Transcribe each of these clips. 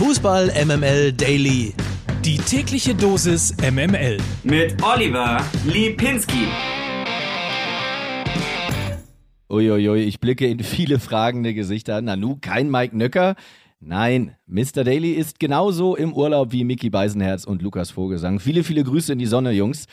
Fußball MML Daily. Die tägliche Dosis MML. Mit Oliver Lipinski. Uiuiui, ich blicke in viele fragende Gesichter. Nanu, kein Mike Nöcker. Nein, Mr. Daly ist genauso im Urlaub wie Mickey Beisenherz und Lukas Vogelsang. Viele, viele Grüße in die Sonne, Jungs.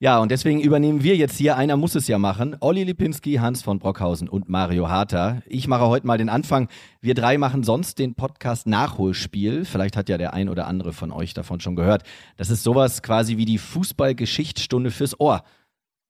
Ja, und deswegen übernehmen wir jetzt hier, einer muss es ja machen, Olli Lipinski, Hans von Brockhausen und Mario Harter. Ich mache heute mal den Anfang. Wir drei machen sonst den Podcast Nachholspiel. Vielleicht hat ja der ein oder andere von euch davon schon gehört. Das ist sowas quasi wie die Fußballgeschichtsstunde fürs Ohr.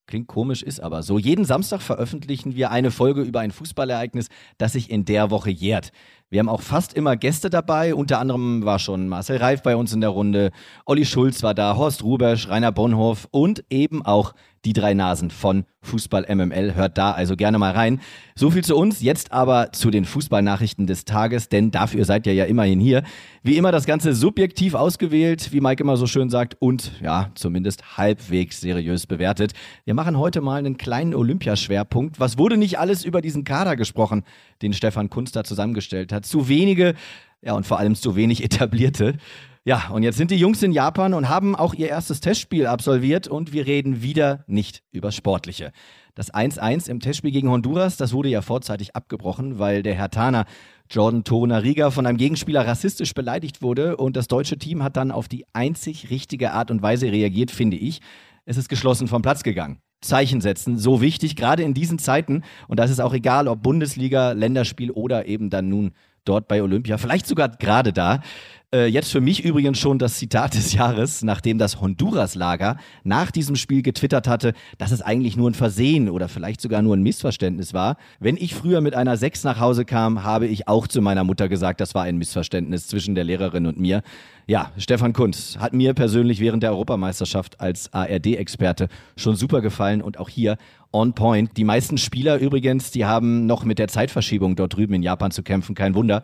Klingt komisch, ist aber so. Jeden Samstag veröffentlichen wir eine Folge über ein Fußballereignis, das sich in der Woche jährt. Wir haben auch fast immer Gäste dabei. Unter anderem war schon Marcel Reif bei uns in der Runde, Olli Schulz war da, Horst Rubesch, Rainer Bonhoff und eben auch die drei Nasen von Fußball MML. Hört da also gerne mal rein. So viel zu uns. Jetzt aber zu den Fußballnachrichten des Tages, denn dafür seid ihr ja immerhin hier. Wie immer das Ganze subjektiv ausgewählt, wie Mike immer so schön sagt, und ja, zumindest halbwegs seriös bewertet. Wir machen heute mal einen kleinen Olympiaschwerpunkt. Was wurde nicht alles über diesen Kader gesprochen, den Stefan da zusammengestellt hat? Zu wenige, ja, und vor allem zu wenig etablierte. Ja, und jetzt sind die Jungs in Japan und haben auch ihr erstes Testspiel absolviert und wir reden wieder nicht über Sportliche. Das 1-1 im Testspiel gegen Honduras, das wurde ja vorzeitig abgebrochen, weil der Herr Tana Jordan Torunariga von einem Gegenspieler rassistisch beleidigt wurde und das deutsche Team hat dann auf die einzig richtige Art und Weise reagiert, finde ich. Es ist geschlossen vom Platz gegangen. Zeichen setzen, so wichtig, gerade in diesen Zeiten. Und da ist auch egal, ob Bundesliga, Länderspiel oder eben dann nun dort bei Olympia, vielleicht sogar gerade da. Äh, jetzt für mich übrigens schon das Zitat des Jahres, nachdem das Honduras-Lager nach diesem Spiel getwittert hatte, dass es eigentlich nur ein Versehen oder vielleicht sogar nur ein Missverständnis war. Wenn ich früher mit einer 6 nach Hause kam, habe ich auch zu meiner Mutter gesagt, das war ein Missverständnis zwischen der Lehrerin und mir. Ja, Stefan Kunz hat mir persönlich während der Europameisterschaft als ARD-Experte schon super gefallen und auch hier on point. Die meisten Spieler übrigens, die haben noch mit der Zeitverschiebung dort drüben in Japan zu kämpfen, kein Wunder.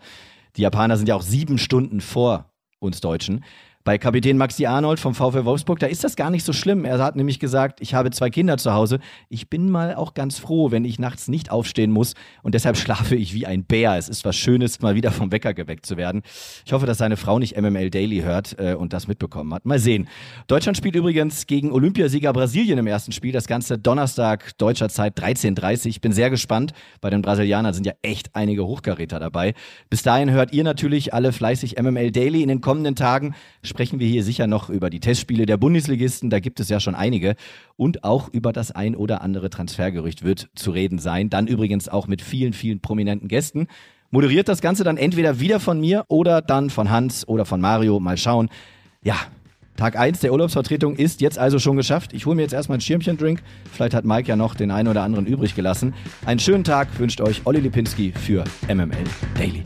Die Japaner sind ja auch sieben Stunden vor uns Deutschen. Bei Kapitän Maxi Arnold vom VfL Wolfsburg, da ist das gar nicht so schlimm. Er hat nämlich gesagt, ich habe zwei Kinder zu Hause. Ich bin mal auch ganz froh, wenn ich nachts nicht aufstehen muss und deshalb schlafe ich wie ein Bär. Es ist was Schönes, mal wieder vom Wecker geweckt zu werden. Ich hoffe, dass seine Frau nicht MML Daily hört äh, und das mitbekommen hat. Mal sehen. Deutschland spielt übrigens gegen Olympiasieger Brasilien im ersten Spiel. Das Ganze Donnerstag deutscher Zeit 13.30 Ich bin sehr gespannt. Bei den Brasilianern sind ja echt einige Hochkaräter dabei. Bis dahin hört ihr natürlich alle fleißig MML Daily in den kommenden Tagen sprechen wir hier sicher noch über die Testspiele der Bundesligisten, da gibt es ja schon einige, und auch über das ein oder andere Transfergerücht wird zu reden sein. Dann übrigens auch mit vielen, vielen prominenten Gästen. Moderiert das Ganze dann entweder wieder von mir oder dann von Hans oder von Mario. Mal schauen. Ja, Tag 1 der Urlaubsvertretung ist jetzt also schon geschafft. Ich hole mir jetzt erstmal ein Schirmchen-Drink. Vielleicht hat Mike ja noch den einen oder anderen übrig gelassen. Einen schönen Tag wünscht euch Olli Lipinski für MML Daily.